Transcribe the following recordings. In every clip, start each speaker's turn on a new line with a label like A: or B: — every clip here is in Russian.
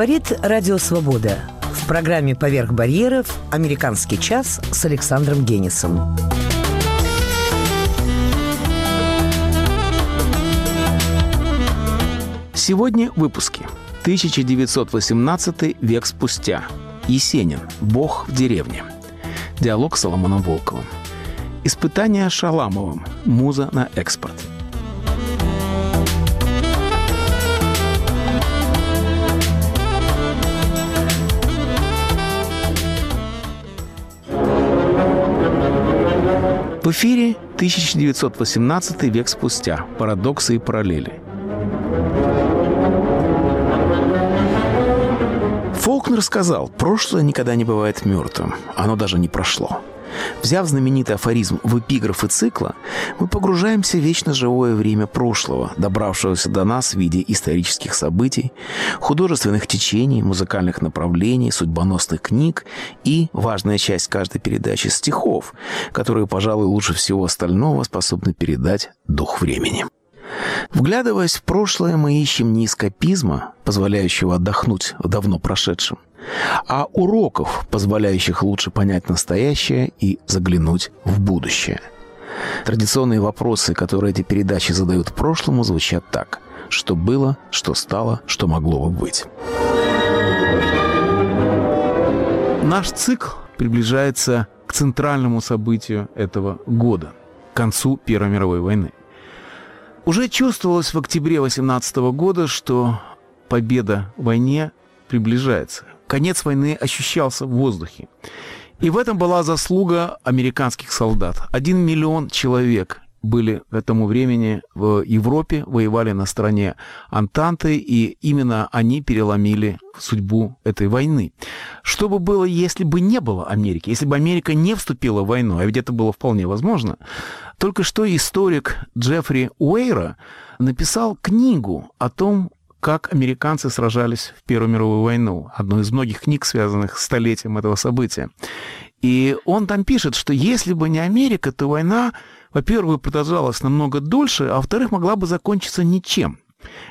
A: Говорит Радио Свобода. В программе «Поверх барьеров» «Американский час» с Александром Генисом.
B: Сегодня в выпуске. 1918 век спустя. Есенин. Бог в деревне. Диалог с Соломоном Волковым. Испытание Шаламовым. Муза на экспорт. В эфире 1918 век спустя. Парадоксы и параллели. Фолкнер сказал, прошлое никогда не бывает мертвым. Оно даже не прошло. Взяв знаменитый афоризм в эпиграфы цикла, мы погружаемся в вечно живое время прошлого, добравшегося до нас в виде исторических событий, художественных течений, музыкальных направлений, судьбоносных книг и, важная часть каждой передачи, стихов, которые, пожалуй, лучше всего остального способны передать дух времени. Вглядываясь в прошлое, мы ищем не эскапизма, позволяющего отдохнуть в давно прошедшем, а уроков, позволяющих лучше понять настоящее и заглянуть в будущее. Традиционные вопросы, которые эти передачи задают прошлому, звучат так. Что было, что стало, что могло бы быть. Наш цикл приближается к центральному событию этого года, к концу Первой мировой войны. Уже чувствовалось в октябре 18 года, что победа в войне приближается. Конец войны ощущался в воздухе. И в этом была заслуга американских солдат. Один миллион человек были к этому времени в Европе, воевали на стороне Антанты, и именно они переломили судьбу этой войны. Что бы было, если бы не было Америки, если бы Америка не вступила в войну, а ведь это было вполне возможно, только что историк Джеффри Уэйра написал книгу о том, как американцы сражались в Первую мировую войну. Одну из многих книг, связанных с столетием этого события. И он там пишет, что если бы не Америка, то война, во-первых, продолжалась намного дольше, а во-вторых, могла бы закончиться ничем.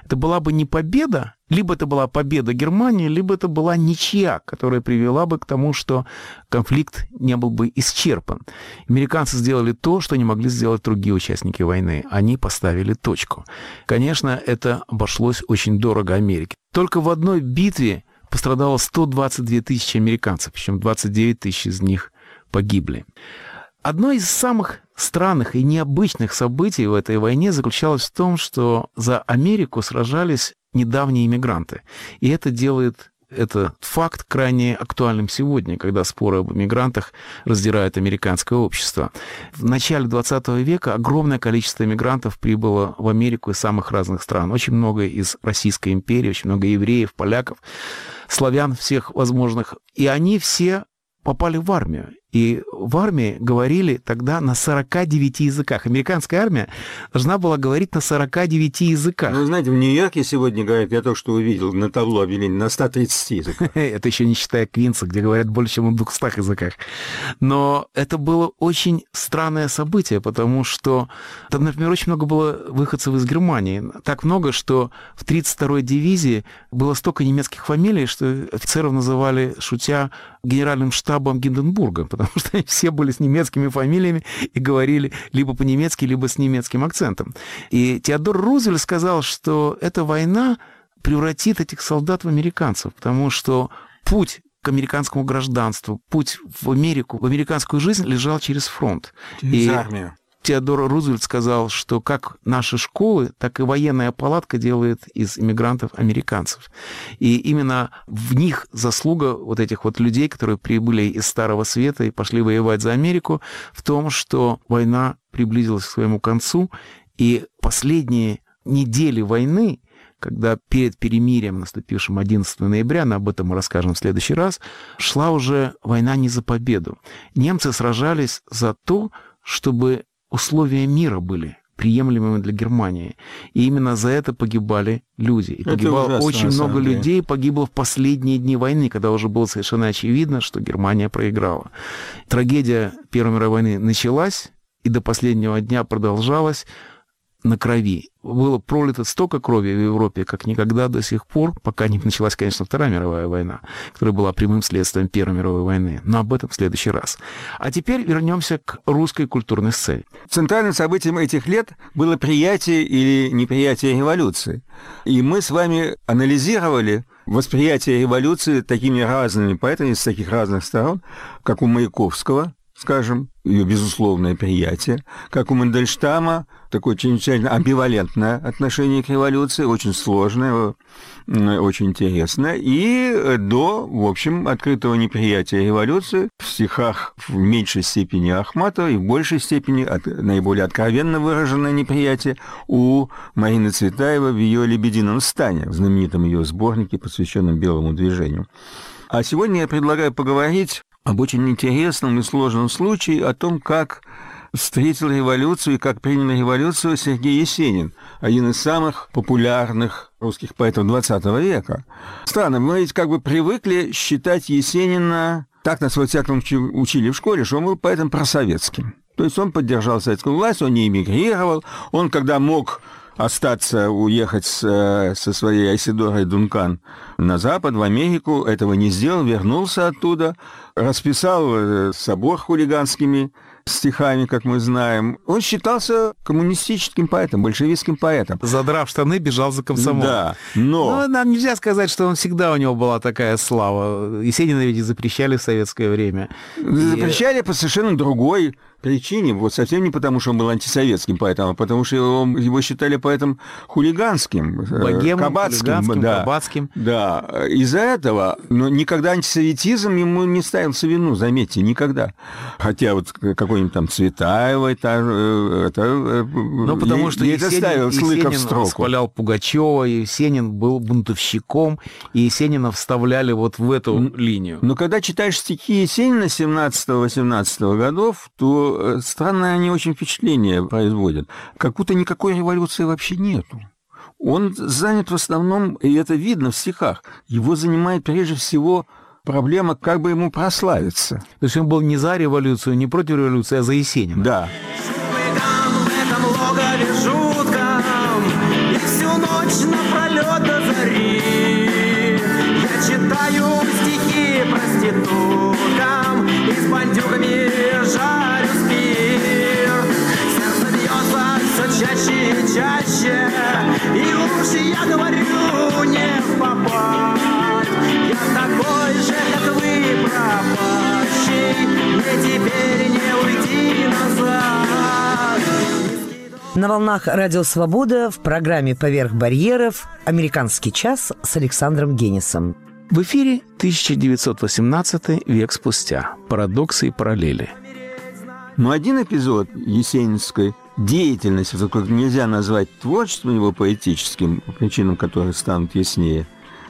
B: Это была бы не победа, либо это была победа Германии, либо это была ничья, которая привела бы к тому, что конфликт не был бы исчерпан. Американцы сделали то, что не могли сделать другие участники войны. Они поставили точку. Конечно, это обошлось очень дорого Америке. Только в одной битве пострадало 122 тысячи американцев, причем 29 тысяч из них погибли. Одно из самых странных и необычных событий в этой войне заключалось в том, что за Америку сражались недавние иммигранты. И это делает этот факт крайне актуальным сегодня, когда споры об иммигрантах раздирают американское общество. В начале 20 века огромное количество иммигрантов прибыло в Америку из самых разных стран. Очень много из Российской империи, очень много евреев, поляков, славян всех возможных. И они все попали в армию. И в армии говорили тогда на 49 языках. Американская армия должна была говорить на 49 языках.
C: Ну, знаете, в Нью-Йорке сегодня говорят, я только что увидел на табло объявление, на 130 языках.
B: это еще не считая Квинса, где говорят больше, чем на 200 языках. Но это было очень странное событие, потому что там, например, очень много было выходцев из Германии. Так много, что в 32-й дивизии было столько немецких фамилий, что офицеров называли, шутя, генеральным штабом Гинденбурга, потому что они все были с немецкими фамилиями и говорили либо по-немецки, либо с немецким акцентом. И Теодор Рузвельт сказал, что эта война превратит этих солдат в американцев, потому что путь к американскому гражданству, путь в Америку, в американскую жизнь лежал через фронт.
C: Через и армию.
B: Теодор Рузвельт сказал, что как наши школы, так и военная палатка делает из иммигрантов американцев. И именно в них заслуга вот этих вот людей, которые прибыли из Старого Света и пошли воевать за Америку, в том, что война приблизилась к своему концу, и последние недели войны, когда перед перемирием, наступившим 11 ноября, но об этом мы расскажем в следующий раз, шла уже война не за победу. Немцы сражались за то, чтобы условия мира были приемлемыми для Германии. И именно за это погибали люди. И погибало ужасно, очень много деле. людей, погибло в последние дни войны, когда уже было совершенно очевидно, что Германия проиграла. Трагедия Первой мировой войны началась и до последнего дня продолжалась. На крови. Было пролито столько крови в Европе, как никогда до сих пор, пока не началась, конечно, Вторая мировая война, которая была прямым следствием Первой мировой войны. Но об этом в следующий раз. А теперь вернемся к русской культурной сцене.
C: Центральным событием этих лет было приятие или неприятие революции. И мы с вами анализировали восприятие революции такими разными поэтами с таких разных сторон, как у Маяковского, скажем, ее безусловное приятие, как у Мандельштама, такое чрезвычайно амбивалентное отношение к революции, очень сложное, очень интересное, и до, в общем, открытого неприятия революции в стихах в меньшей степени Ахматова и в большей степени от, наиболее откровенно выраженное неприятие у Марины Цветаевой в ее «Лебедином стане», в знаменитом ее сборнике, посвященном белому движению. А сегодня я предлагаю поговорить об очень интересном и сложном случае, о том, как встретил революцию и как принял революцию Сергей Есенин, один из самых популярных русских поэтов XX века. Странно, мы ведь как бы привыкли считать Есенина, так нас во всяком учили в школе, что он был поэтом просоветским. То есть он поддержал советскую власть, он не эмигрировал, он, когда мог остаться, уехать с, э, со своей Айсидорой Дункан на Запад, в Америку, этого не сделал, вернулся оттуда, расписал э, собор хулиганскими стихами, как мы знаем. Он считался коммунистическим поэтом, большевистским поэтом.
B: Задрав штаны, бежал за комсомол.
C: Да, но...
B: но... нам нельзя сказать, что он всегда у него была такая слава. Есенина ведь запрещали в советское время.
C: Запрещали и... по совершенно другой причине, вот совсем не потому, что он был антисоветским поэтом, а потому что его, его считали поэтом хулиганским,
B: э, Богемным, кабацким,
C: да,
B: кабацким.
C: Да, из-за этого, но никогда антисоветизм ему не ставился вину, заметьте, никогда. Хотя вот какой-нибудь там Цветаева, это, э, это
B: э, ну, потому что
C: Есенин, ставил Есенин строку.
B: Пугачева, Есенин был бунтовщиком, и Есенина вставляли вот в эту линию.
C: Но когда читаешь стихи Есенина 17-18 годов, то Э, странное они очень впечатление производят. Как будто никакой революции вообще нету. Он занят в основном, и это видно в стихах, его занимает прежде всего проблема, как бы ему прославиться.
B: То есть он был не за революцию, не против революции, а за Есенина.
C: Да. читаю чаще и уж я говорю не в попад Я такой же, как вы, пропащий Мне теперь не уйти назад
A: на волнах «Радио Свобода» в программе «Поверх барьеров» «Американский час» с Александром Генисом.
B: В эфире 1918 век спустя. Парадоксы и параллели.
C: Но один эпизод Есенинской деятельности, которую нельзя назвать творчеством его поэтическим, причинам которых станут яснее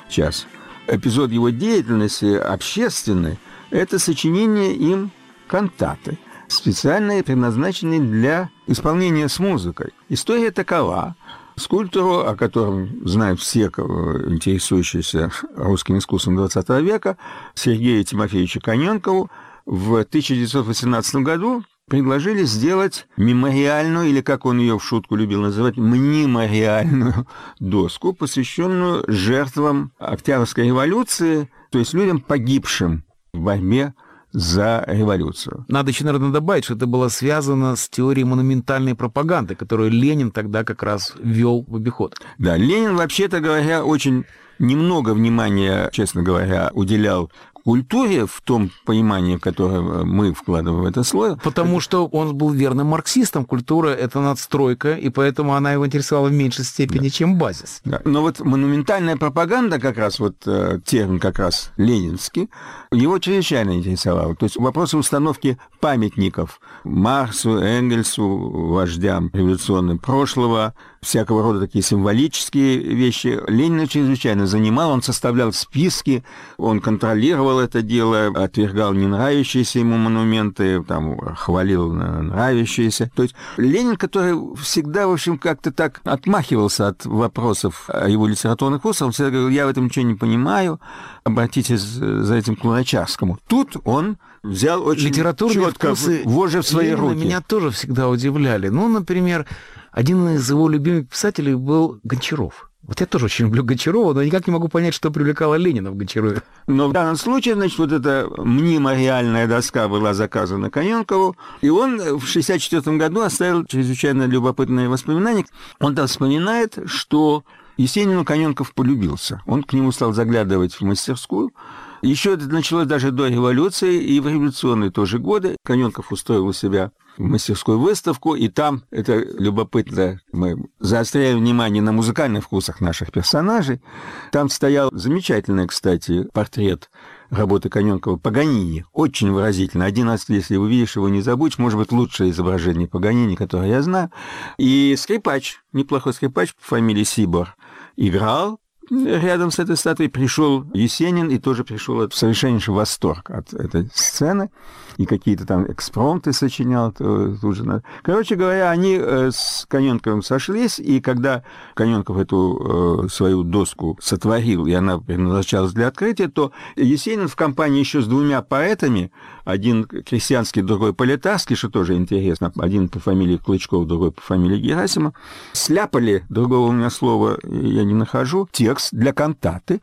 C: сейчас, эпизод его деятельности общественной – это сочинение им кантаты, специальные, предназначенные для исполнения с музыкой. История такова. Скульптору, о котором знают все, интересующиеся русским искусством XX века, Сергею Тимофеевичу Коненкову, в 1918 году предложили сделать мемориальную, или как он ее в шутку любил называть, мнемориальную доску, посвященную жертвам Октябрьской революции, то есть людям, погибшим в борьбе за революцию.
B: Надо еще, наверное, добавить, что это было связано с теорией монументальной пропаганды, которую Ленин тогда как раз ввел в обиход.
C: Да, Ленин, вообще-то говоря, очень немного внимания, честно говоря, уделял культуре в том понимании, которое мы вкладываем в это слово.
B: Потому что он был верным марксистом. Культура — это надстройка, и поэтому она его интересовала в меньшей степени, да. чем базис.
C: Да. Но вот монументальная пропаганда, как раз вот э, термин как раз ленинский, его чрезвычайно интересовал. То есть вопросы установки памятников Марсу, Энгельсу, вождям революционным прошлого, всякого рода такие символические вещи. Ленина чрезвычайно занимал, он составлял списки, он контролировал это дело, отвергал не нравящиеся ему монументы, там, хвалил нравящиеся. То есть Ленин, который всегда, в общем, как-то так отмахивался от вопросов его литературных вкусов, он всегда говорил, я в этом ничего не понимаю, обратитесь за этим к Луначарскому. Тут он взял очень
B: Литературные
C: четко вожжи в свои
B: Ленина
C: руки.
B: меня тоже всегда удивляли. Ну, например, один из его любимых писателей был Гончаров. Вот я тоже очень люблю Гончарова, но никак не могу понять, что привлекало Ленина в Гончарове.
C: Но в данном случае, значит, вот эта мнимо-реальная доска была заказана Коненкову, и он в 1964 году оставил чрезвычайно любопытные воспоминания. Он там вспоминает, что Есенину Коненков полюбился. Он к нему стал заглядывать в мастерскую, еще это началось даже до революции и в революционные тоже годы. Коненков устроил у себя мастерскую выставку, и там, это любопытно, мы заостряем внимание на музыкальных вкусах наших персонажей. Там стоял замечательный, кстати, портрет работы Коненкова Паганини. Очень выразительно. Один раз, если увидишь его, не забудешь. Может быть, лучшее изображение Паганини, которое я знаю. И скрипач, неплохой скрипач по фамилии Сибор, играл рядом с этой статуей пришел Есенин и тоже пришел в совершеннейший восторг от этой сцены и какие-то там экспромты сочинял тут же. Короче говоря, они э, с Коненковым сошлись, и когда Коненков эту э, свою доску сотворил, и она предназначалась для открытия, то Есенин в компании еще с двумя поэтами, один крестьянский, другой политарский, что тоже интересно, один по фамилии Клычков, другой по фамилии Герасима, сляпали, другого у меня слова я не нахожу, текст для кантаты,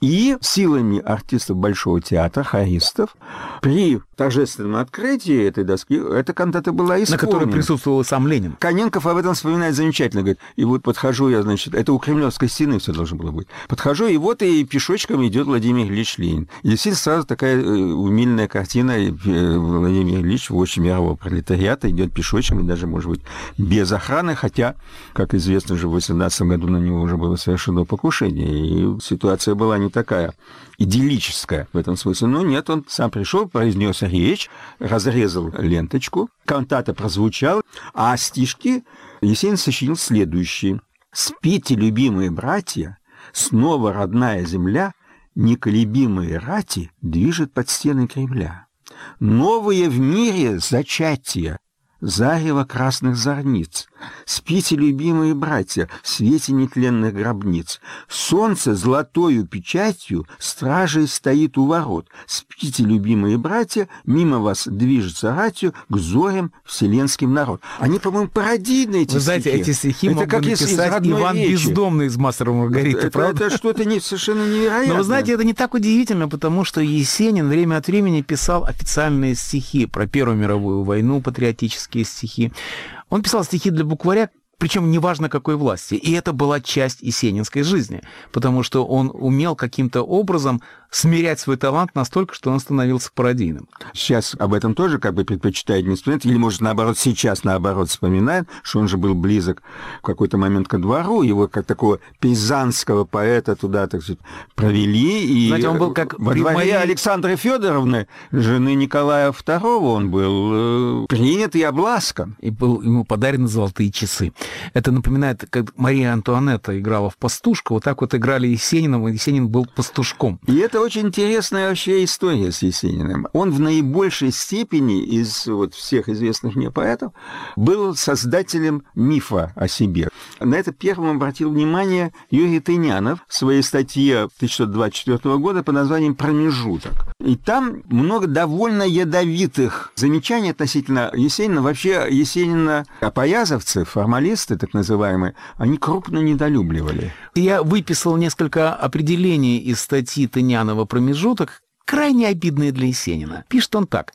C: и силами артистов Большого театра, хористов, при торжественном открытии этой доски эта кантата была исполнена.
B: На которой присутствовал сам Ленин.
C: Коненков об этом вспоминает замечательно. Говорит, и вот подхожу я, значит, это у Кремлевской стены все должно было быть. Подхожу, и вот и пешочком идет Владимир Ильич Ленин. И действительно сразу такая э, умильная картина. Э, Владимир Ильич в очень мирового пролетариата идет пешочком, и даже, может быть, без охраны, хотя, как известно, уже в 18 году на него уже было совершено покушение, и ситуация была не такая идиллическая в этом смысле. Но нет, он сам пришел, произнес речь, разрезал ленточку, кантата прозвучала, а стишки Есенин сочинил следующие. «Спите, любимые братья, снова родная земля, неколебимые рати движет под стены Кремля. Новые в мире зачатия, зарево красных зорниц. Спите, любимые братья, в свете нетленных гробниц. Солнце золотою печатью стражей стоит у ворот. Спите, любимые братья, мимо вас движется ратью к зорям вселенским народ. Они, по-моему, пародийные эти
B: Вы знаете,
C: стихи.
B: эти стихи
C: это
B: мог
C: как
B: бы
C: если
B: написать Иван
C: речи.
B: Бездомный из «Мастера Маргариты»,
C: Это,
B: правда?
C: это что-то не, совершенно невероятное.
B: Но вы знаете, это не так удивительно, потому что Есенин время от времени писал официальные стихи про Первую мировую войну, патриотические стихи. Он писал стихи для букваря, причем неважно какой власти. И это была часть есенинской жизни, потому что он умел каким-то образом смирять свой талант настолько, что он становился пародийным.
C: Сейчас об этом тоже как бы предпочитает не вспоминать, или, может, наоборот, сейчас, наоборот, вспоминает, что он же был близок в какой-то момент ко двору, его как такого пейзанского поэта туда, так сказать, провели, и
B: Знаете, он был как
C: во дворе
B: моей-
C: Александры Федоровны, жены Николая II, он был э, принят и обласкан.
B: И был ему подарены золотые часы. Это напоминает, как Мария Антуанетта играла в пастушку, вот так вот играли Есениным, и Есенин был пастушком.
C: И это очень интересная вообще история с Есениным. Он в наибольшей степени из вот всех известных мне поэтов был создателем мифа о себе. На это первым обратил внимание Юрий Тынянов в своей статье 1924 года под названием «Промежуток». И там много довольно ядовитых замечаний относительно Есенина. Вообще Есенина апоязовцы, формалисты так называемые, они крупно недолюбливали.
B: Я выписал несколько определений из статьи Тынянова «Промежуток», крайне обидные для Есенина. Пишет он так.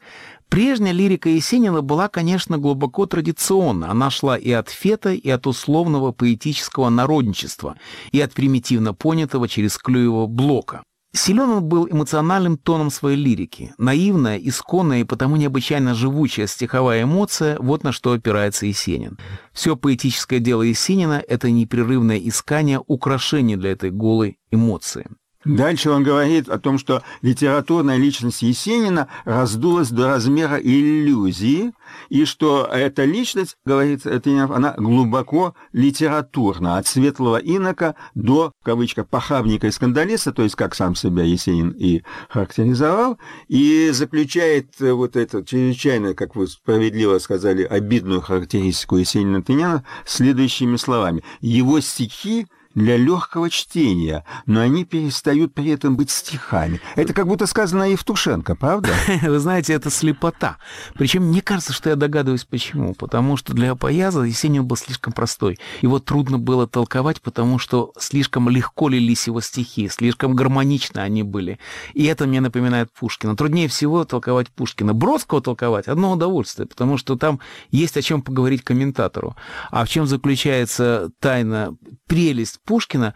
B: Прежняя лирика Есенина была, конечно, глубоко традиционна. Она шла и от фета, и от условного поэтического народничества, и от примитивно понятого через Клюева блока. Силен он был эмоциональным тоном своей лирики. Наивная, исконная и потому необычайно живучая стиховая эмоция – вот на что опирается Есенин. Все поэтическое дело Есенина – это непрерывное искание украшений для этой голой эмоции.
C: Дальше он говорит о том, что литературная личность Есенина раздулась до размера иллюзии, и что эта личность, говорит Тынянов, она глубоко литературна, от светлого инока до, в кавычках, похабника и скандалиста, то есть как сам себя Есенин и характеризовал, и заключает э, вот эту чрезвычайно, как вы справедливо сказали, обидную характеристику Есенина Тынянова следующими словами. Его стихи для легкого чтения, но они перестают при этом быть стихами. Это как будто сказано Евтушенко, правда?
B: Вы знаете, это слепота. Причем мне кажется, что я догадываюсь, почему. Потому что для Апояза Есенин был слишком простой. Его трудно было толковать, потому что слишком легко лились его стихи, слишком гармонично они были. И это мне напоминает Пушкина. Труднее всего толковать Пушкина. Бродского толковать – одно удовольствие, потому что там есть о чем поговорить комментатору. А в чем заключается тайна, прелесть Пушкина,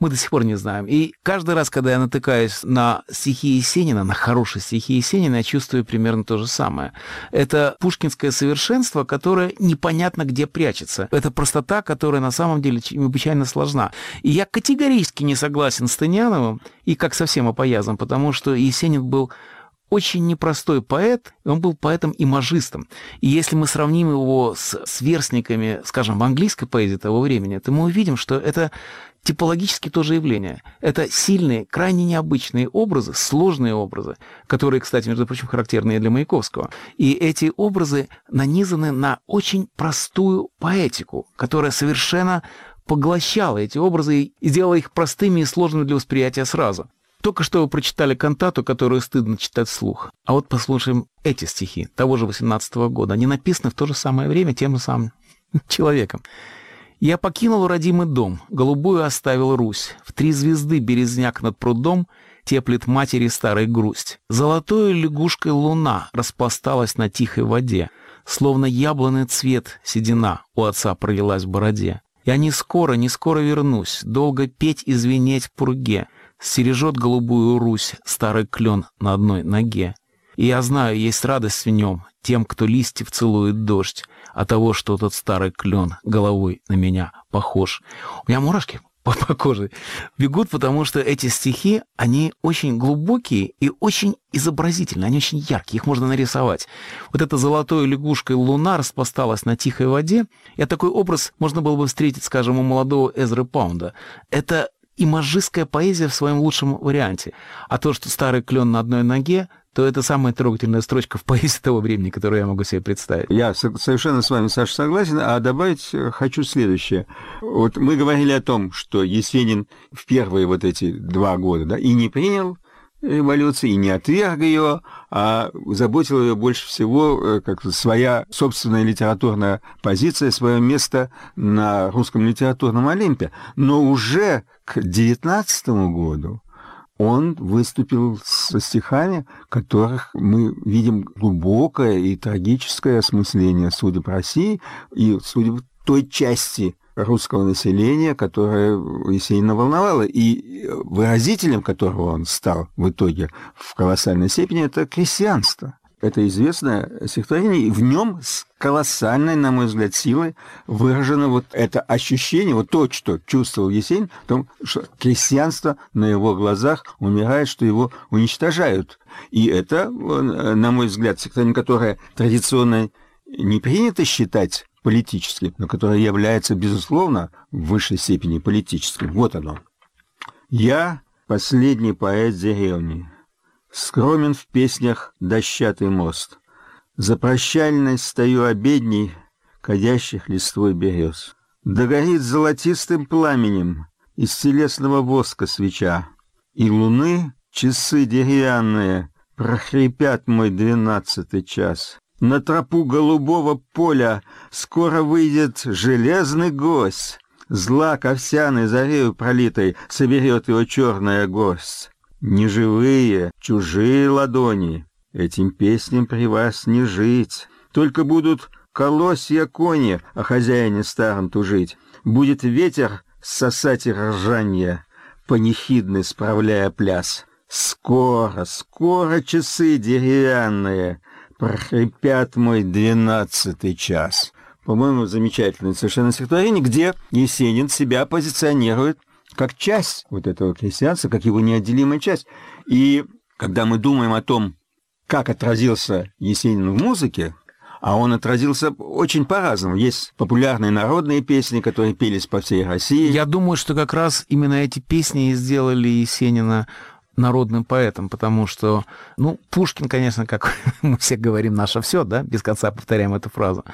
B: мы до сих пор не знаем. И каждый раз, когда я натыкаюсь на стихи Есенина, на хорошие стихи Есенина, я чувствую примерно то же самое. Это пушкинское совершенство, которое непонятно где прячется. Это простота, которая на самом деле необычайно сложна. И я категорически не согласен с Тыняновым, и как совсем опоязом, потому что Есенин был очень непростой поэт, и он был поэтом-имажистом. И если мы сравним его с сверстниками, скажем, в английской поэзии того времени, то мы увидим, что это типологически тоже явление. Это сильные, крайне необычные образы, сложные образы, которые, кстати, между прочим, характерны для Маяковского. И эти образы нанизаны на очень простую поэтику, которая совершенно поглощала эти образы и сделала их простыми и сложными для восприятия сразу. Только что вы прочитали кантату, которую стыдно читать вслух. А вот послушаем эти стихи того же 18 -го года. Они написаны в то же самое время тем же самым человеком. «Я покинул родимый дом, голубую оставил Русь. В три звезды березняк над прудом теплит матери старой грусть. Золотой лягушкой луна распласталась на тихой воде, словно яблонный цвет седина у отца пролилась в бороде. Я не скоро, не скоро вернусь, долго петь и звенеть в пурге». Стережет голубую Русь старый клен на одной ноге. И я знаю, есть радость в нем, тем, кто листьев целует дождь, от того, что тот старый клен головой на меня похож. У меня мурашки по, по коже бегут, потому что эти стихи, они очень глубокие и очень изобразительные, они очень яркие, их можно нарисовать. Вот эта золотой лягушкой луна распласталась на тихой воде, и такой образ можно было бы встретить, скажем, у молодого Эзры Паунда. Это имажистская поэзия в своем лучшем варианте. А то, что старый клен на одной ноге, то это самая трогательная строчка в поэзии того времени, которую я могу себе представить.
C: Я совершенно с вами, Саша, согласен, а добавить э, хочу следующее. Вот мы говорили о том, что Есенин в первые вот эти два года да, и не принял революции, и не отверг ее, а заботила ее больше всего э, как своя собственная литературная позиция, свое место на русском литературном Олимпе. Но уже к девятнадцатому году он выступил со стихами, которых мы видим глубокое и трагическое осмысление судеб России и судеб той части русского населения, которое Есенина волновало. И выразителем которого он стал в итоге в колоссальной степени, это крестьянство. Это известное стихотворение, и в нем с колоссальной, на мой взгляд, силой выражено вот это ощущение, вот то, что чувствовал Есенин, в том, что крестьянство на его глазах умирает, что его уничтожают. И это, на мой взгляд, стихотворение, которое традиционно не принято считать политическим, но которое является, безусловно, в высшей степени политическим. Вот оно. «Я последний поэт деревни, скромен в песнях дощатый мост. За прощальность стою обедней, кадящих листвой берез. Догорит золотистым пламенем из телесного воска свеча, и луны часы деревянные прохрипят мой двенадцатый час. На тропу голубого поля скоро выйдет железный гость. Злак овсяный зарею пролитой соберет его черная гость. Неживые, чужие ладони, этим песням при вас не жить. Только будут колосья кони о хозяине старом тужить. Будет ветер сосать и ржанье, панихидный справляя пляс. Скоро, скоро часы деревянные — прохрипят мой двенадцатый час. По-моему, замечательное совершенно стихотворение, где Есенин себя позиционирует как часть вот этого крестьянства, как его неотделимая часть. И когда мы думаем о том, как отразился Есенин в музыке, а он отразился очень по-разному. Есть популярные народные песни, которые пелись по всей России.
B: Я думаю, что как раз именно эти песни и сделали Есенина народным поэтом, потому что, ну, Пушкин, конечно, как мы все говорим, наше все, да, без конца повторяем эту фразу,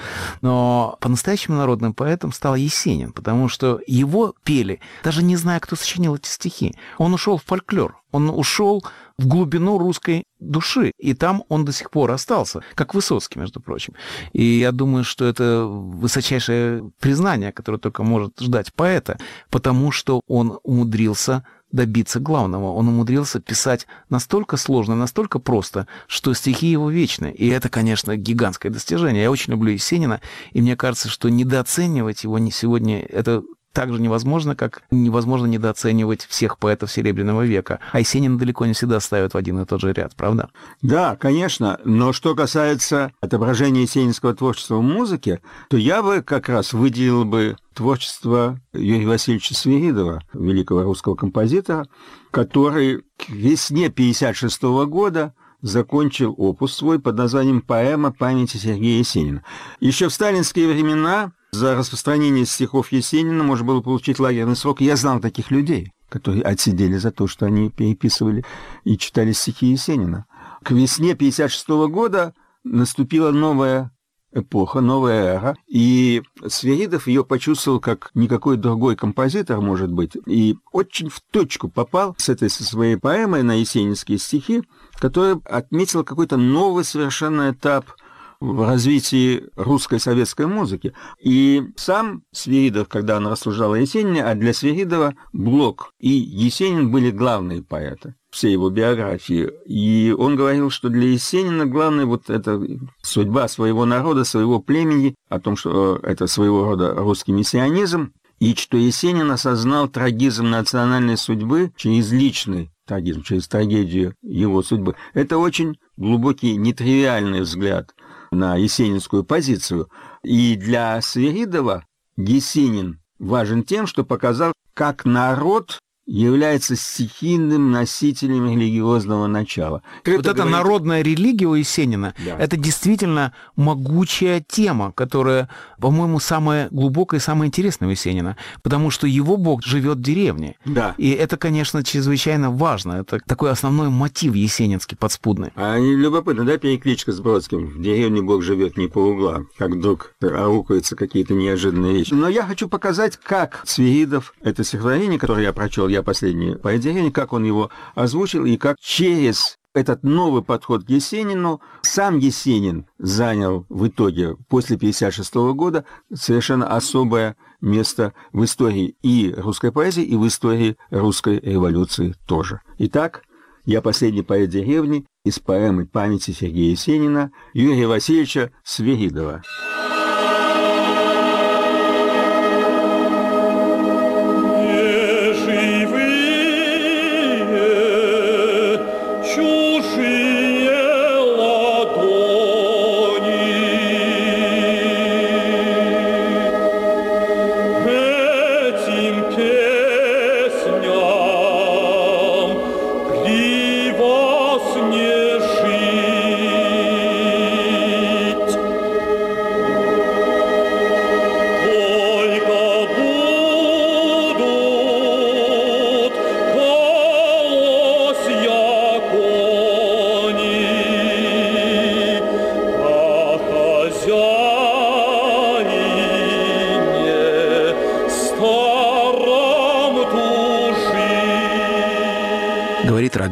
B: но по-настоящему народным поэтом стал Есенин, потому что его пели, даже не зная, кто сочинил эти стихи. Он ушел в фольклор, он ушел в глубину русской души, и там он до сих пор остался, как Высоцкий, между прочим. И я думаю, что это высочайшее признание, которое только может ждать поэта, потому что он умудрился добиться главного. Он умудрился писать настолько сложно, настолько просто, что стихи его вечны. И это, конечно, гигантское достижение. Я очень люблю Есенина, и мне кажется, что недооценивать его не сегодня это так же невозможно, как невозможно недооценивать всех поэтов Серебряного века. А Есенина далеко не всегда ставят в один и тот же ряд, правда?
C: Да, конечно. Но что касается отображения есенинского творчества в музыке, то я бы как раз выделил бы творчество Юрия Васильевича Свиридова, великого русского композитора, который к весне 1956 года закончил опус свой под названием «Поэма памяти Сергея Есенина». Еще в сталинские времена за распространение стихов Есенина можно было получить лагерный срок. Я знал таких людей, которые отсидели за то, что они переписывали и читали стихи Есенина. К весне 1956 года наступила новая эпоха, новая эра, и Сверидов ее почувствовал как никакой другой композитор, может быть, и очень в точку попал с этой со своей поэмой на есенинские стихи, которая отметила какой-то новый совершенно этап – в развитии русской советской музыки. И сам Свиридов, когда он рассуждал о Есенине, а для Свиридова Блок и Есенин были главные поэты всей его биографии. И он говорил, что для Есенина главное вот эта судьба своего народа, своего племени, о том, что это своего рода русский миссионизм, и что Есенин осознал трагизм национальной судьбы через личный трагизм, через трагедию его судьбы. Это очень глубокий, нетривиальный взгляд на есенинскую позицию. И для Свиридова Есенин важен тем, что показал, как народ является стихийным носителем религиозного начала.
B: Вот это говорит... народная религия у Есенина, да. это действительно могучая тема, которая, по-моему, самая глубокая и самая интересная у Есенина, потому что его бог живет в деревне.
C: Да.
B: И это, конечно, чрезвычайно важно. Это такой основной мотив есенинский, подспудный.
C: А любопытно, да, перекличка с Бродским? В деревне бог живет не по углам, как вдруг аукаются какие-то неожиданные вещи. Но я хочу показать, как Свиридов, это стихотворение, которое я прочел, я я последнее произведение, как он его озвучил, и как через этот новый подход к Есенину сам Есенин занял в итоге после 1956 года совершенно особое место в истории и русской поэзии, и в истории русской революции тоже. Итак, я последний поэт деревни из поэмы памяти Сергея Есенина Юрия Васильевича Свиридова.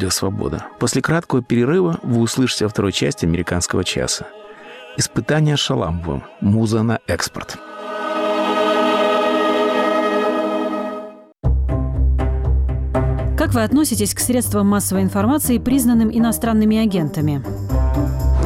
B: Радио Свобода. После краткого перерыва вы услышите во второй части «Американского часа». Испытание Шаламовым. Муза на экспорт.
D: Как вы относитесь к средствам массовой информации, признанным иностранными агентами?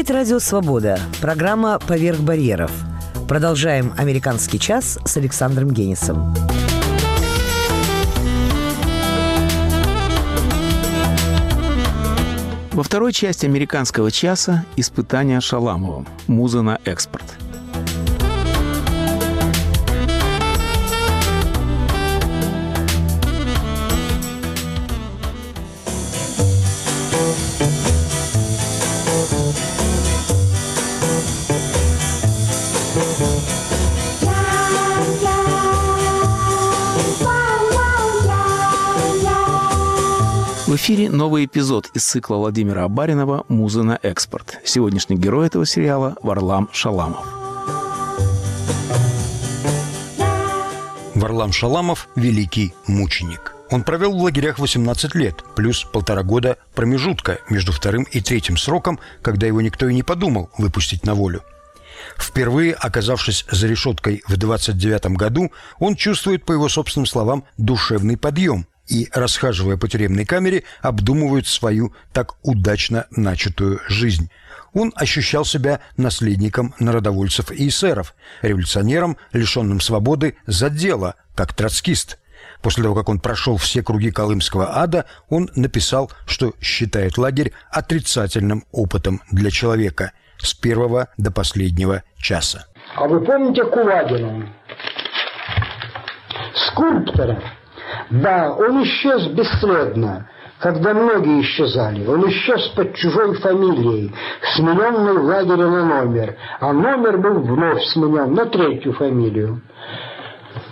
A: Говорит Радио Свобода. Программа «Поверх барьеров». Продолжаем «Американский час» с Александром Генисом.
B: Во второй части «Американского часа» испытания Шаламовым. Муза на экспорт. Эфире новый эпизод из цикла Владимира Абаринова «Муза на экспорт». Сегодняшний герой этого сериала – Варлам Шаламов.
E: Варлам Шаламов – великий мученик. Он провел в лагерях 18 лет, плюс полтора года промежутка между вторым и третьим сроком, когда его никто и не подумал выпустить на волю. Впервые оказавшись за решеткой в 29 году, он чувствует, по его собственным словам, душевный подъем и, расхаживая по тюремной камере, обдумывают свою так удачно начатую жизнь. Он ощущал себя наследником народовольцев и эсеров, революционером, лишенным свободы за дело, как троцкист. После того, как он прошел все круги Колымского ада, он написал, что считает лагерь отрицательным опытом для человека с первого до последнего часа.
F: А вы помните Кулагина? Скульптора, да, он исчез бесследно, когда многие исчезали. Он исчез под чужой фамилией, смененной в лагере на номер, а номер был вновь сменен на третью фамилию.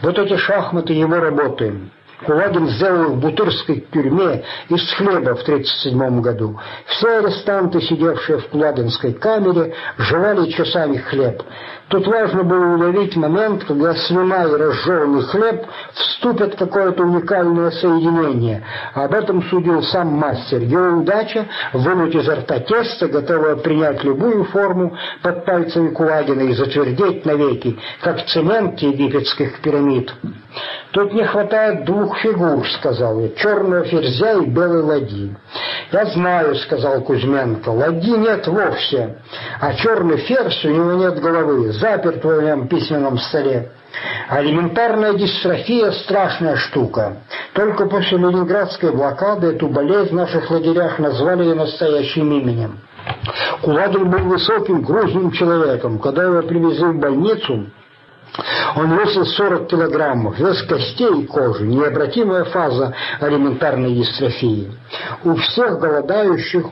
F: Вот эти шахматы его работы. Кулагин сделал в Бутырской тюрьме из хлеба в 1937 году. Все арестанты, сидевшие в Кулагинской камере, жевали часами хлеб. Тут важно было уловить момент, когда слюна и разжеванный хлеб вступят в какое-то уникальное соединение. Об этом судил сам мастер. Его удача – вынуть изо рта тесто, готовое принять любую форму под пальцами Кулагина и затвердеть навеки, как цемент египетских пирамид. «Тут не хватает двух фигур», — сказал я, — «черного ферзя и белой ладьи». «Я знаю», — сказал Кузьменко, — «ладьи нет вовсе, а черный ферзь у него нет головы, заперт в моем письменном столе». А элементарная дистрофия – страшная штука. Только после ленинградской блокады эту болезнь в наших лагерях назвали ее настоящим именем. Кулагин был высоким, грузным человеком. Когда его привезли в больницу, он весил 40 килограммов, вес костей и кожи, необратимая фаза элементарной дистрофии. У всех голодающих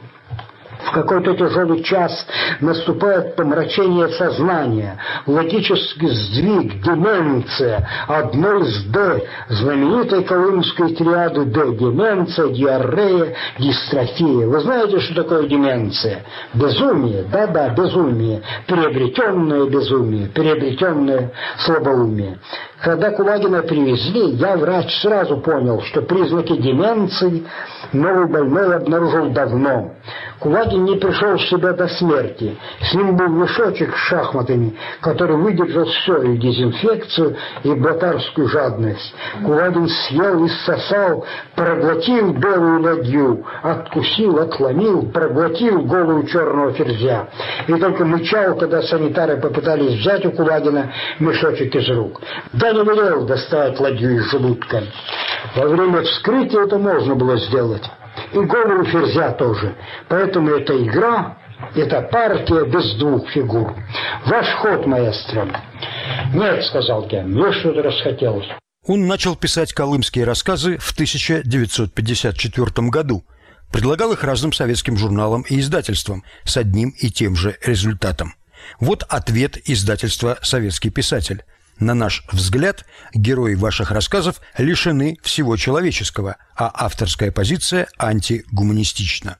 F: в какой-то тяжелый час наступает помрачение сознания, логический сдвиг, деменция, одно из «Д», знаменитой колымской триады «Д» – деменция, диарея, дистрофия. Вы знаете, что такое деменция? Безумие, да-да, безумие, приобретенное безумие, приобретенное слабоумие. Когда Кулагина привезли, я, врач, сразу понял, что признаки деменции новый больной обнаружил давно. Кулагин не пришел в себя до смерти. С ним был мешочек с шахматами, который выдержал все, и дезинфекцию, и ботарскую жадность. Кулагин съел и сосал, проглотил белую ладью, откусил, отломил, проглотил голову черного ферзя. И только мычал, когда санитары попытались взять у Кулагина мешочек из рук. Не велел доставать ладью из желудка. Во время вскрытия это можно было сделать. И голову ферзя тоже. Поэтому эта игра, это партия без двух фигур. Ваш ход, маэстро. Нет, сказал я, мне что-то расхотелось.
E: Он начал писать колымские рассказы в 1954 году. Предлагал их разным советским журналам и издательствам с одним и тем же результатом. Вот ответ издательства «Советский писатель». На наш взгляд, герои ваших рассказов лишены всего человеческого, а авторская позиция антигуманистична.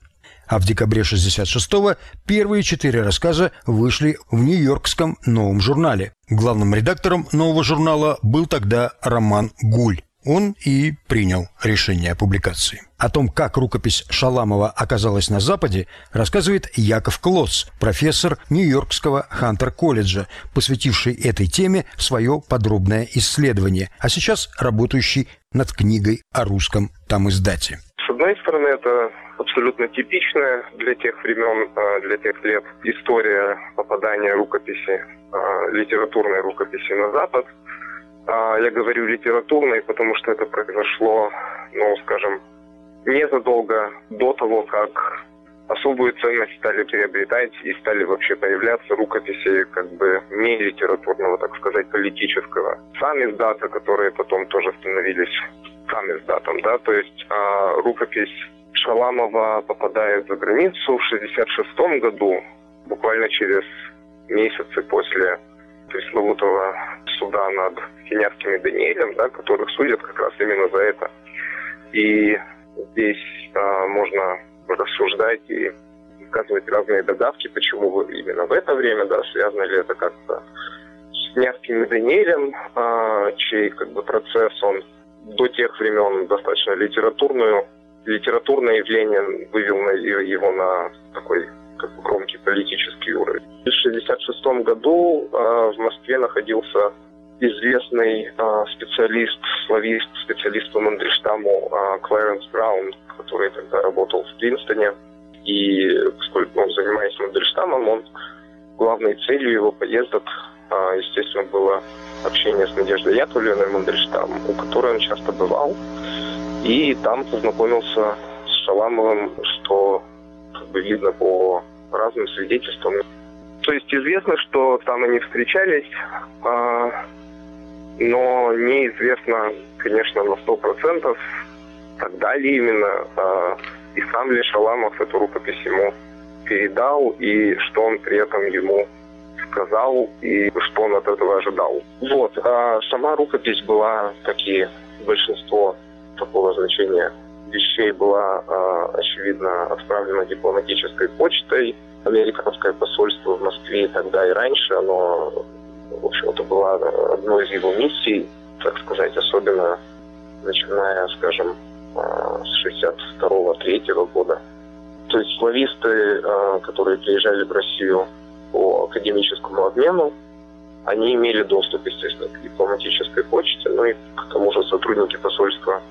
E: А в декабре 66-го первые четыре рассказа вышли в Нью-Йоркском новом журнале. Главным редактором нового журнала был тогда Роман Гуль. Он и принял решение о публикации. О том, как рукопись Шаламова оказалась на Западе, рассказывает Яков Клотц, профессор Нью-Йоркского Хантер-колледжа, посвятивший этой теме свое подробное исследование, а сейчас работающий над книгой о русском там издате.
G: С одной стороны, это абсолютно типичная для тех времен, а, для тех лет история попадания рукописи, а, литературной рукописи на Запад – а, я говорю литературной, потому что это произошло, ну, скажем, незадолго до того, как особую ценность стали приобретать и стали вообще появляться рукописи как бы не литературного, так сказать, политического. Сам издата, которые потом тоже становились сам издатом, да, то есть э, рукопись Шаламова попадает за границу в 66 году, буквально через месяцы после пресловутого суда над Синявским и Даниэлем, да, которых судят как раз именно за это. И здесь а, можно рассуждать и высказывать разные догадки, почему именно в это время, да, связано ли это как-то с и Даниэлем, а, чей как бы процесс, он до тех времен достаточно литературную, литературное явление вывел на, его на такой как бы громкий политический уровень. В 1966 году э, в Москве находился известный э, специалист, славист, специалист по Мандельштаму э, Клэренс Браун, который тогда работал в Принстоне. И поскольку он, занимаясь Мандельштамом, он главной целью его поездок, э, естественно, было общение с Надеждой Яковлевной Мандельштам, у которой он часто бывал. И там познакомился с Шаламовым, что как бы видно по разным свидетельствам. То есть известно, что там они встречались, а, но неизвестно, конечно, на сто процентов, тогда ли именно, а, и сам ли Шаламов эту рукопись ему передал, и что он при этом ему сказал, и что он от этого ожидал. Вот. А сама рукопись была, как и большинство такого значения вещей была, а, очевидно, отправлена дипломатической почтой. Американское посольство в Москве тогда и раньше, оно, в общем-то, было одной из его миссий, так сказать, особенно начиная, скажем, а, с 62-3 года. То есть слависты, а, которые приезжали в Россию по академическому обмену, они имели доступ, естественно, к дипломатической почте, ну и к тому же сотрудники посольства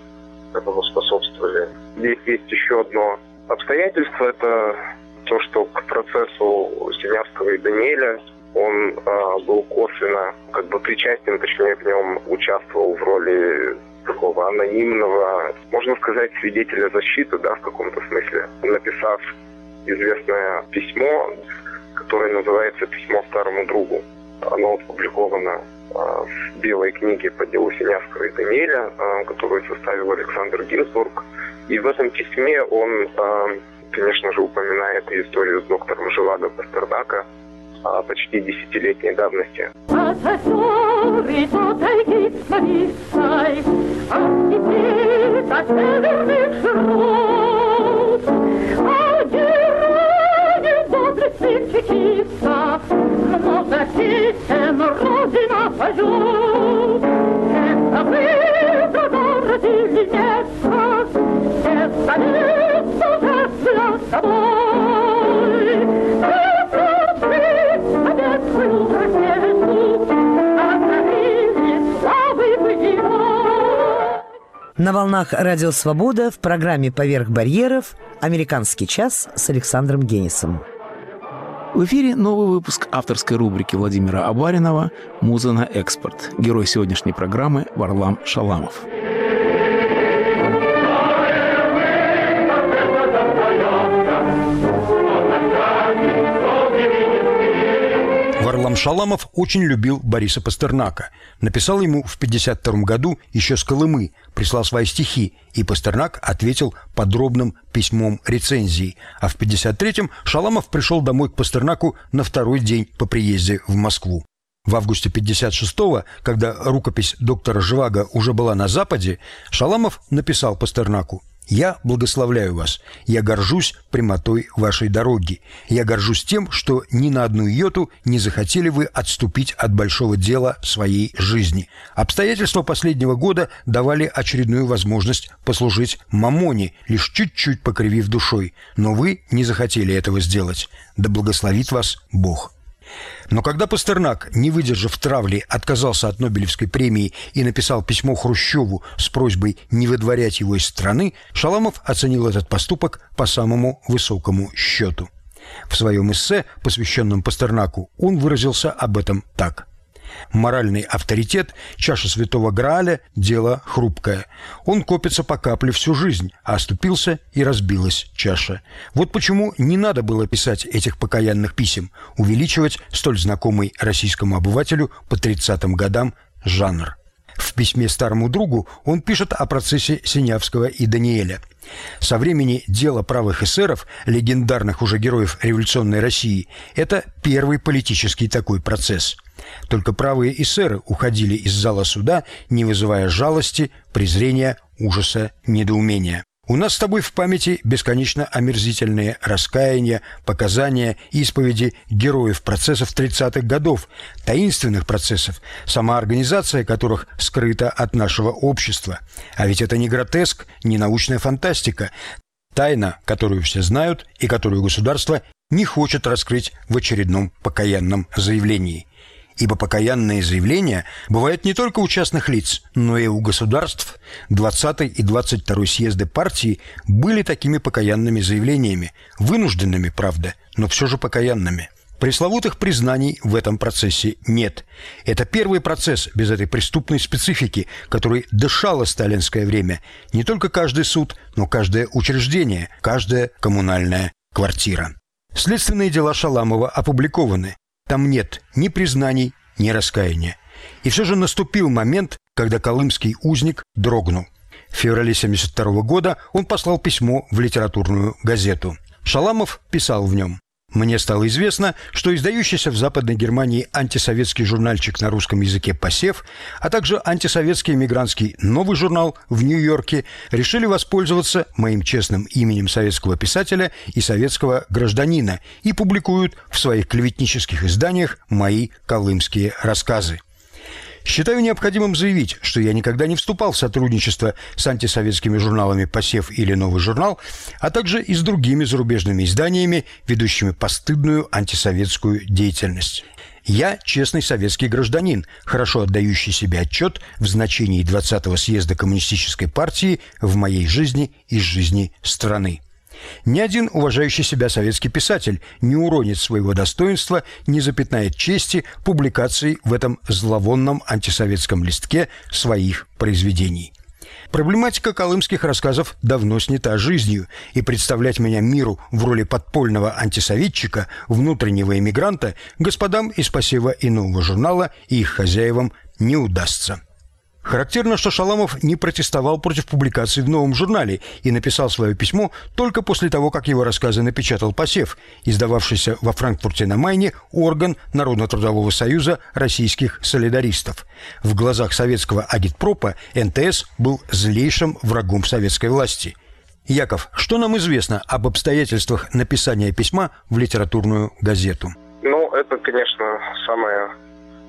G: этому способствовали. Здесь есть еще одно обстоятельство. Это то, что к процессу Синявского и Даниэля он э, был косвенно как бы причастен, точнее в нем участвовал в роли такого анонимного, можно сказать, свидетеля защиты, да, в каком-то смысле, написав известное письмо, которое называется «Письмо старому другу». Оно опубликовано а, в белой книге по делу Синявского и Даниэля, а, которую составил Александр Гинзбург. И в этом письме он, конечно же, упоминает историю с доктором Желадо Пастернака, почти десятилетней давности. Это вы догородили место, где столицу за собой.
A: На волнах «Радио Свобода» в программе «Поверх барьеров» «Американский час» с Александром Генисом.
B: В эфире новый выпуск авторской рубрики Владимира Абаринова «Муза на экспорт». Герой сегодняшней программы Варлам Шаламов.
E: Варлам Шаламов очень любил Бориса Пастернака. Написал ему в 1952 году еще с Колымы, прислал свои стихи, и Пастернак ответил подробным письмом рецензии. А в 1953-м Шаламов пришел домой к Пастернаку на второй день по приезде в Москву. В августе 56-го, когда рукопись доктора Живаго уже была на Западе, Шаламов написал Пастернаку «Я благословляю вас. Я горжусь прямотой вашей дороги. Я горжусь тем, что ни на одну йоту не захотели вы отступить от большого дела своей жизни. Обстоятельства последнего года давали очередную возможность послужить мамоне, лишь чуть-чуть покривив душой. Но вы не захотели этого сделать. Да благословит вас Бог». Но когда Пастернак, не выдержав травли, отказался от Нобелевской премии и написал письмо Хрущеву с просьбой не выдворять его из страны, Шаламов оценил этот поступок по самому высокому счету. В своем эссе, посвященном Пастернаку, он выразился об этом так – Моральный авторитет, чаша святого Грааля – дело хрупкое. Он копится по капле всю жизнь, а оступился и разбилась чаша. Вот почему не надо было писать этих покаянных писем, увеличивать столь знакомый российскому обывателю по 30-м годам жанр. В письме старому другу он пишет о процессе Синявского и Даниэля. Со времени дела правых эсеров, легендарных уже героев революционной России, это первый политический такой процесс – только правые эсеры уходили из зала суда, не вызывая жалости, презрения, ужаса, недоумения. У нас с тобой в памяти бесконечно омерзительные раскаяния, показания исповеди героев процессов 30-х годов, таинственных процессов, сама организация которых скрыта от нашего общества. А ведь это не гротеск, не научная фантастика. Тайна, которую все знают и которую государство не хочет раскрыть в очередном покаянном заявлении – ибо покаянные заявления бывают не только у частных лиц, но и у государств. 20 и 22 съезды партии были такими покаянными заявлениями, вынужденными, правда, но все же покаянными. Пресловутых признаний в этом процессе нет. Это первый процесс без этой преступной специфики, который дышало сталинское время. Не только каждый суд, но каждое учреждение, каждая коммунальная квартира. Следственные дела Шаламова опубликованы. Там нет ни признаний, ни раскаяния. И все же наступил момент, когда колымский узник дрогнул. В феврале 1972 года он послал письмо в литературную газету. Шаламов писал в нем мне стало известно, что издающийся в Западной Германии антисоветский журнальчик на русском языке «Посев», а также антисоветский эмигрантский «Новый журнал» в Нью-Йорке решили воспользоваться моим честным именем советского писателя и советского гражданина и публикуют в своих клеветнических изданиях мои колымские рассказы. Считаю необходимым заявить, что я никогда не вступал в сотрудничество с антисоветскими журналами «Посев» или «Новый журнал», а также и с другими зарубежными изданиями, ведущими постыдную антисоветскую деятельность. Я честный советский гражданин, хорошо отдающий себе отчет в значении 20-го съезда Коммунистической партии в моей жизни и жизни страны. Ни один уважающий себя советский писатель не уронит своего достоинства, не запятнает чести публикацией в этом зловонном антисоветском листке своих произведений. Проблематика колымских рассказов давно снята жизнью, и представлять меня миру в роли подпольного антисоветчика, внутреннего эмигранта, господам из посева и нового журнала и их хозяевам не удастся. Характерно, что Шаламов не протестовал против публикации в новом журнале и написал свое письмо только после того, как его рассказы напечатал «Посев», издававшийся во Франкфурте на Майне орган Народно-трудового союза российских солидаристов. В глазах советского агитпропа НТС был злейшим врагом советской власти. Яков, что нам известно об обстоятельствах написания письма в литературную газету?
G: Ну, это, конечно, самое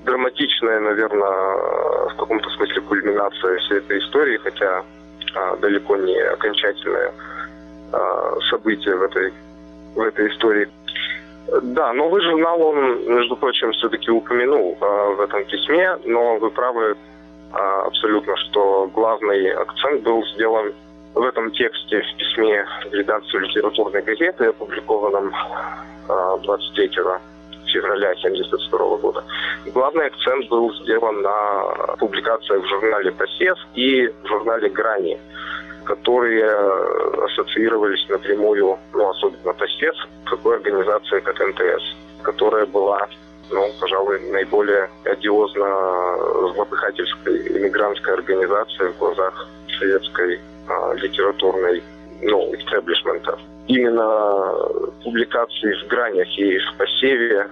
G: драматичная, наверное, в каком-то смысле кульминация всей этой истории, хотя а, далеко не окончательное а, событие в этой, в этой истории. Да, новый журнал он, между прочим, все-таки упомянул а, в этом письме, но вы правы а, абсолютно, что главный акцент был сделан в этом тексте в письме в редакцию литературной газеты, опубликованном а, 23 февраля 1972 года. Главный акцент был сделан на публикациях в журнале «Посев» и в журнале «Грани», которые ассоциировались напрямую, ну, особенно «Посев», такой организацией, как НТС, которая была ну, пожалуй, наиболее одиозно злопыхательской иммигрантской организации в глазах советской а, литературной ну, истеблишмента. Именно публикации в гранях и в посеве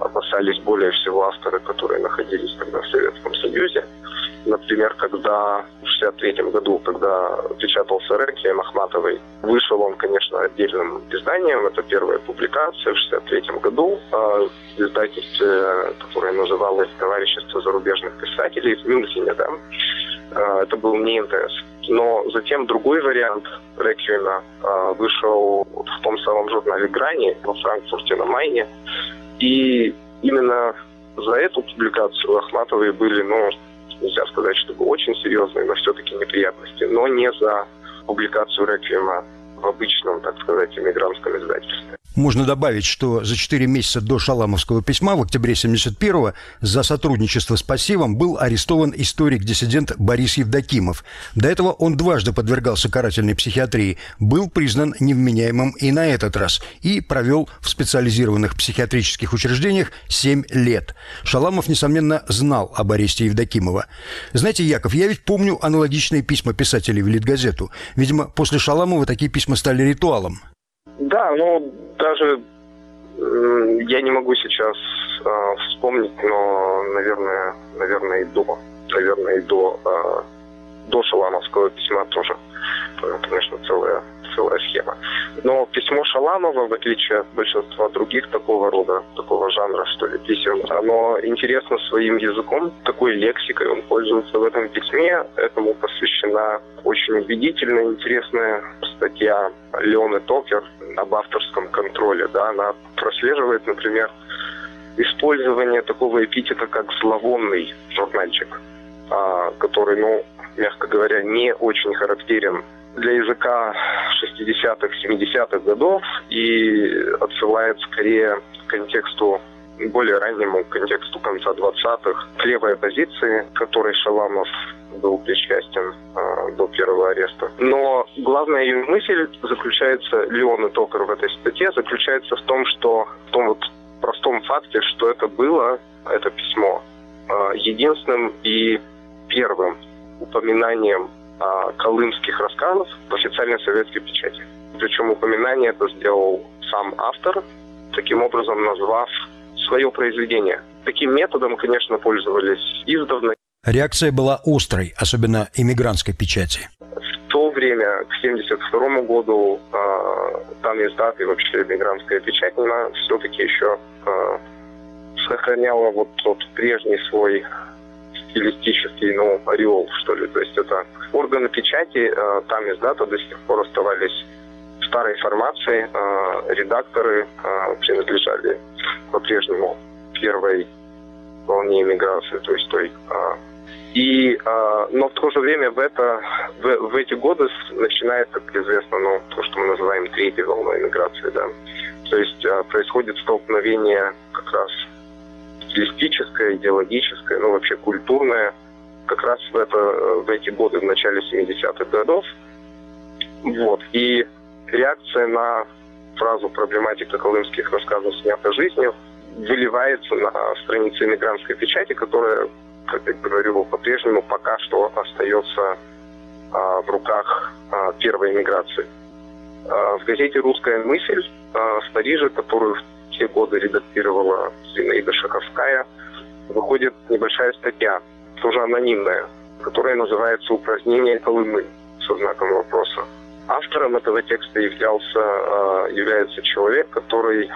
G: опасались более всего авторы, которые находились тогда в Советском Союзе. Например, когда в 63 году, когда печатался «Реквием» Ахматовой, вышел он, конечно, отдельным изданием. Это первая публикация в 63 году в издательстве, которое называлось «Товарищество зарубежных писателей» в Мюнхене. Да? Это был не МТС. Но затем другой вариант «Реквиема» вышел в том самом журнале «Грани» во Франкфурте на Майне. И именно за эту публикацию Ахматовой были, ну, нельзя сказать, чтобы очень серьезные, но все-таки неприятности, но не за публикацию «Реквиема» в обычном, так сказать, иммигрантском издательстве.
E: Можно добавить, что за 4 месяца до Шаламовского письма в октябре 71-го за сотрудничество с пассивом был арестован историк-диссидент Борис Евдокимов. До этого он дважды подвергался карательной психиатрии, был признан невменяемым и на этот раз, и провел в специализированных психиатрических учреждениях 7 лет. Шаламов, несомненно, знал об аресте Евдокимова. Знаете, Яков, я ведь помню аналогичные письма писателей в Литгазету. Видимо, после Шаламова такие письма стали ритуалом.
G: Да, ну даже я не могу сейчас э, вспомнить, но, наверное, наверное, и до, наверное, и до, э, до Шаламовского письма тоже. Конечно, целая целая схема. Но письмо Шаламова, в отличие от большинства других такого рода, такого жанра, что ли, писем, оно интересно своим языком, такой лексикой он пользуется в этом письме. Этому посвящена очень убедительная, интересная статья Леоны Токер об авторском контроле. Да, она прослеживает, например, использование такого эпитета, как «зловонный журнальчик», а, который, ну, мягко говоря, не очень характерен для языка 60-х, 70-х годов и отсылает скорее к контексту более раннему контексту конца 20-х, к левой оппозиции, которой Шаламов был причастен э, до первого ареста. Но главная ее мысль заключается, Леон и Токар в этой статье, заключается в том, что в том вот простом факте, что это было, это письмо, э, единственным и первым упоминанием а, колымских рассказов в официальной советской печати. Причем упоминание это сделал сам автор, таким образом назвав свое произведение. Таким методом, конечно, пользовались издавна.
E: Реакция была острой, особенно иммигрантской печати.
G: В то время, к 1972 году, э, там издат и вообще иммигрантская печать, она все-таки еще э, сохраняла вот тот прежний свой стилистический, ну, ореол, что ли. То есть это органы печати, э, там издата до сих пор оставались старой формации, э, редакторы э, принадлежали по-прежнему первой волне иммиграции, то есть той и, но в то же время в, это, в, в эти годы начинается, как известно, ну, то, что мы называем третьей волной иммиграции, да. То есть происходит столкновение как раз стилистическое, идеологическое, ну вообще культурное, как раз в, это, в эти годы, в начале 70-х годов. Вот. И реакция на фразу «проблематика колымских рассказов снята жизнью» выливается на странице иммигрантской печати, которая, как я говорю, по-прежнему пока что остается а, в руках а, первой иммиграции. А, в газете «Русская мысль» а, в Париже, которую те годы редактировала Зинаида Шаховская, выходит небольшая статья, тоже анонимная, которая называется «Упразднение Колымы» со знаком вопроса. Автором этого текста являлся, а, является человек, который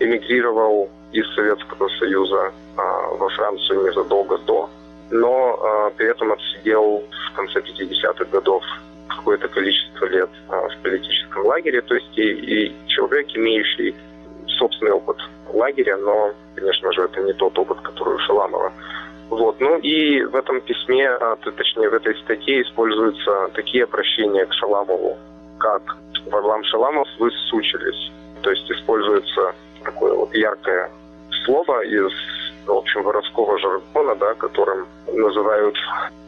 G: эмигрировал из Советского Союза а, во Францию незадолго до, но а, при этом отсидел в конце 50-х годов какое-то количество лет в политическом лагере, то есть и, и человек, имеющий собственный опыт лагеря, но, конечно же, это не тот опыт, который у Шаламова. Вот. Ну и в этом письме, а, точнее в этой статье используются такие обращения к Шаламову, как «Варлам Шаламов, вы сучились». То есть используется такое вот яркое слово из, в общем, воровского жаргона, да, которым называют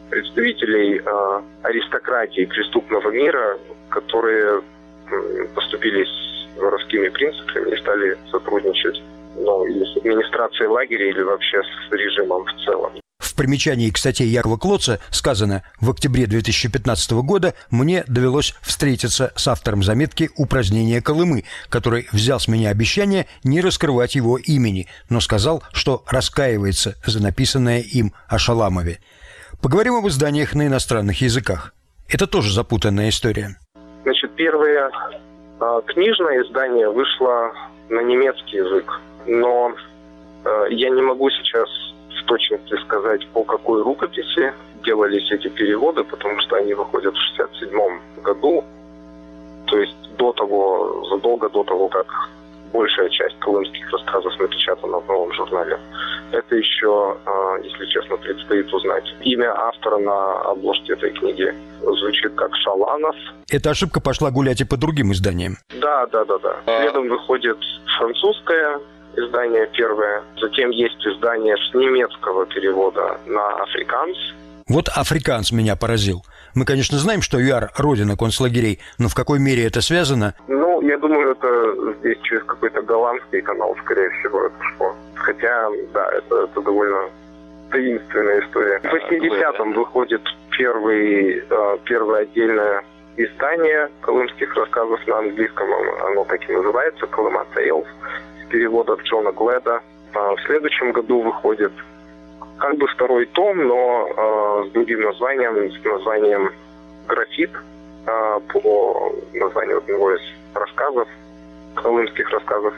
G: представителей э, аристократии преступного мира, которые поступились воровскими принципами и стали сотрудничать ну, или с администрацией лагеря, или вообще с режимом в целом.
E: В примечании к статье Якова Клоца сказано, в октябре 2015 года мне довелось встретиться с автором заметки «Упразднение Колымы», который взял с меня обещание не раскрывать его имени, но сказал, что раскаивается за написанное им о Шаламове. Поговорим об изданиях на иностранных языках. Это тоже запутанная история.
G: Значит, первое э, книжное издание вышло на немецкий язык, но э, я не могу сейчас в точности сказать, по какой рукописи делались эти переводы, потому что они выходят в 67 году, то есть до того, задолго до того, как большая часть колымских рассказов напечатана в новом журнале. Это еще, а, если честно, предстоит узнать. Имя автора на обложке этой книги звучит как Шаланов.
E: Эта ошибка пошла гулять и по другим изданиям.
G: Да, да, да, да. Следом выходит французская издание первое. Затем есть издание с немецкого перевода на африканс.
E: Вот африканс меня поразил. Мы, конечно, знаем, что ЮАР – родина концлагерей, но в какой мере это связано?
G: Ну, я думаю, это здесь через какой-то голландский канал, скорее всего, это шло. Хотя, да, это, это довольно таинственная история. В 80-м выходит первый, э, первое отдельное издание колымских рассказов на английском. Оно так и называется «Колыма Tales» переводов Джона Гледа. А, в следующем году выходит как бы второй том, но э, с другим названием, с названием «Графит», э, по названию одного из рассказов, колымских рассказов,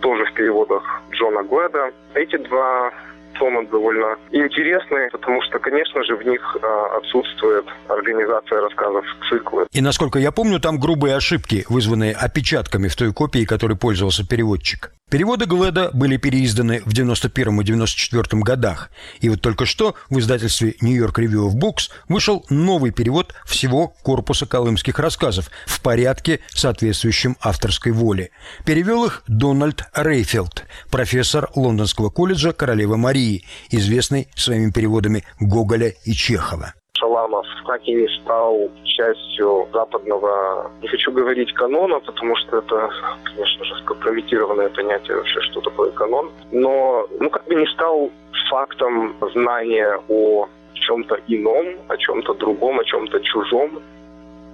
G: тоже в переводах Джона Гледа. Эти два тома довольно интересные, потому что, конечно же, в них а, отсутствует организация рассказов циклы.
E: И, насколько я помню, там грубые ошибки, вызванные опечатками в той копии, которой пользовался переводчик. Переводы Гледа были переизданы в 91 и 94 годах. И вот только что в издательстве New York Review of Books вышел новый перевод всего корпуса колымских рассказов в порядке, соответствующем авторской воле. Перевел их Дональд Рейфилд, профессор Лондонского колледжа Королевы Марии, известный своими переводами Гоголя и Чехова.
G: Шаламов и не стал частью западного, не хочу говорить канона, потому что это, конечно же, скомпрометированное понятие вообще, что такое канон, но, ну, как бы не стал фактом знания о чем-то ином, о чем-то другом, о чем-то чужом,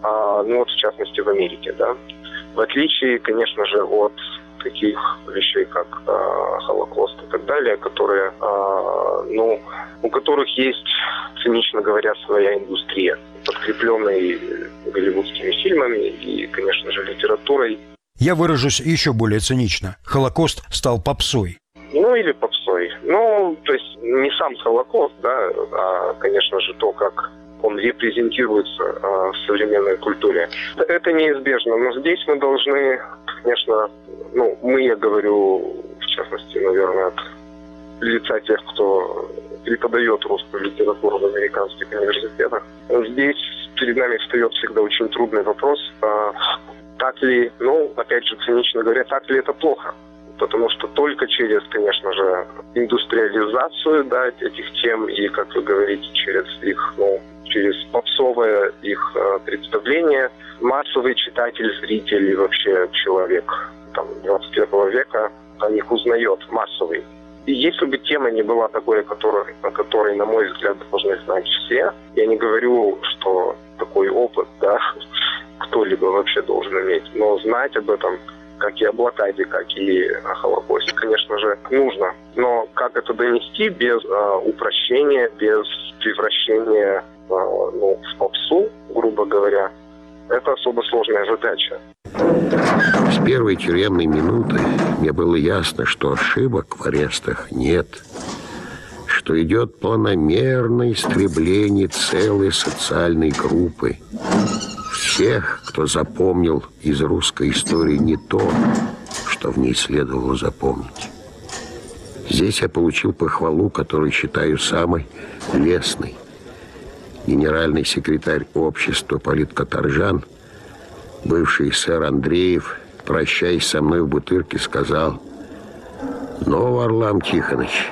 G: а, ну вот в частности в Америке, да. В отличие, конечно же, от таких вещей, как э, Холокост и так далее, которые, э, ну, у которых есть, цинично говоря, своя индустрия, подкрепленная голливудскими фильмами и, конечно же, литературой.
E: Я выражусь еще более цинично. Холокост стал попсой.
G: Ну, или попсой. Ну, то есть не сам Холокост, да, а, конечно же, то, как он репрезентируется э, в современной культуре. Это неизбежно, но здесь мы должны, конечно, ну, мы, я говорю, в частности, наверное, от лица тех, кто преподает русскую литературу в американских университетах. Здесь перед нами встает всегда очень трудный вопрос, а так ли, ну, опять же, цинично говоря, так ли это плохо? Потому что только через, конечно же, индустриализацию да, этих тем и, как вы говорите, через их ну, через попсовое их э, представление массовый читатель, зритель и вообще человек там, 21 века о них узнает массовый. И если бы тема не была такой, которой, о которой, на мой взгляд, должны знать все, я не говорю, что такой опыт, да, кто-либо вообще должен иметь, но знать об этом как и о блокаде, как и о Холокосте, конечно же, нужно. Но как это донести без э, упрощения, без превращения э, ну, в попсу, грубо говоря, это особо сложная задача.
H: С первой тюремной минуты мне было ясно, что ошибок в арестах нет, что идет планомерное истребление целой социальной группы. Всех, кто запомнил из русской истории не то, что в ней следовало запомнить. Здесь я получил похвалу, которую считаю самой лестной. Генеральный секретарь общества политкоторжан, бывший сэр Андреев, прощаясь со мной в бутырке, сказал, «Ну, Варлам Тихонович,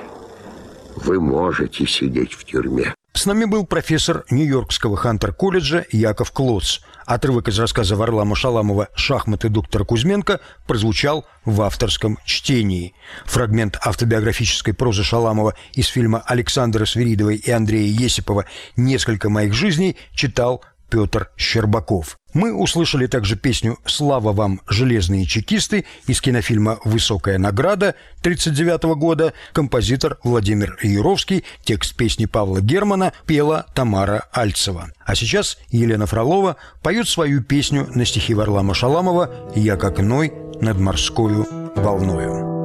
H: вы можете сидеть в тюрьме».
E: С нами был профессор Нью-Йоркского Хантер-колледжа Яков Клоц. Отрывок из рассказа Варлама Шаламова «Шахматы доктора Кузьменко» прозвучал в авторском чтении. Фрагмент автобиографической прозы Шаламова из фильма Александра Свиридовой и Андрея Есипова «Несколько моих жизней» читал Петр Щербаков. Мы услышали также песню «Слава вам, железные чекисты» из кинофильма «Высокая награда» 1939 года. Композитор Владимир Юровский, текст песни Павла Германа пела Тамара Альцева. А сейчас Елена Фролова поет свою песню на стихи Варлама Шаламова «Я как ной над морскою волною».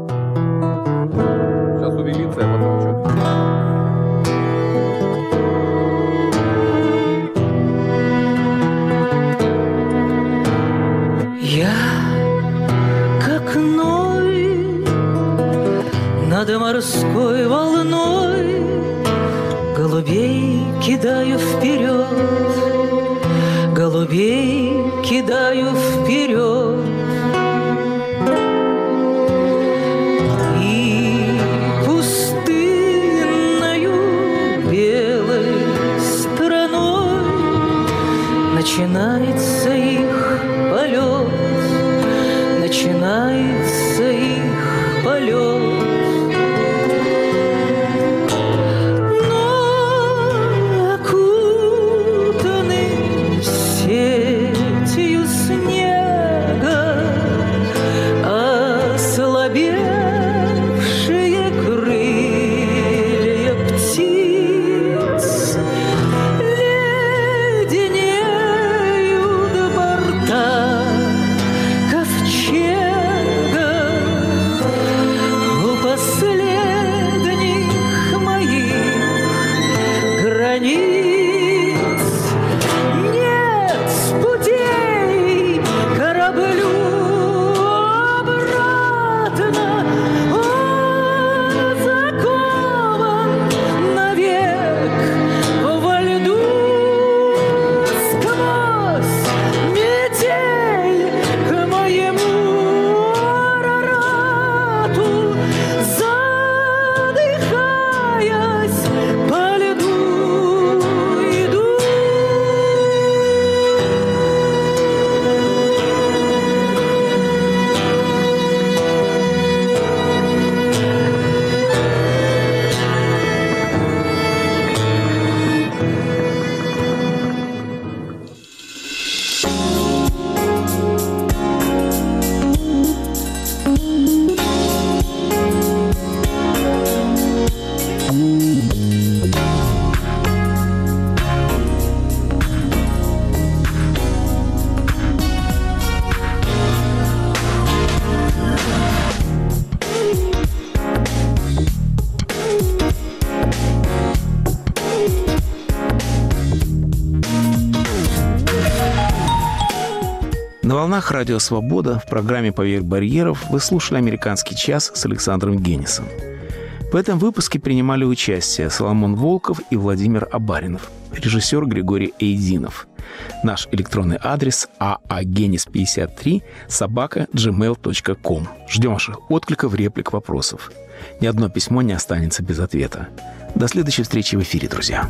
I: Сейчас увелится,
B: волнах Радио Свобода в программе «Поверх барьеров» вы слушали «Американский час» с Александром Генисом. В этом выпуске принимали участие Соломон Волков и Владимир Абаринов, режиссер Григорий Эйдинов. Наш электронный адрес aagenis53 собака gmail.com. Ждем ваших откликов, реплик, вопросов. Ни одно письмо не останется без ответа. До следующей встречи в эфире, друзья.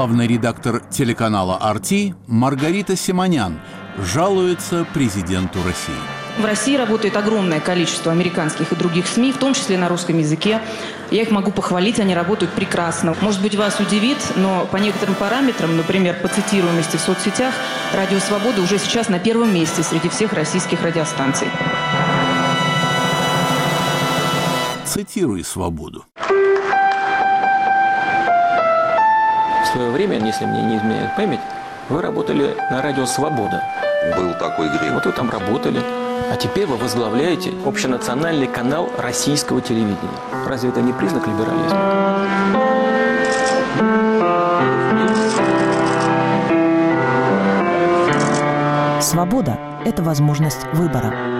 J: Главный редактор телеканала «Арти» Маргарита Симонян жалуется президенту России.
K: В России работает огромное количество американских и других СМИ, в том числе на русском языке. Я их могу похвалить, они работают прекрасно. Может быть, вас удивит, но по некоторым параметрам, например, по цитируемости в соцсетях, Радио Свобода уже сейчас на первом месте среди всех российских радиостанций.
J: Цитируй свободу.
L: Свое время, если мне не изменяет память, вы работали на радио «Свобода».
M: был такой грех.
L: Вот вы там работали, а теперь вы возглавляете общенациональный канал российского телевидения. Разве это не признак либерализма?
N: Свобода – это возможность выбора.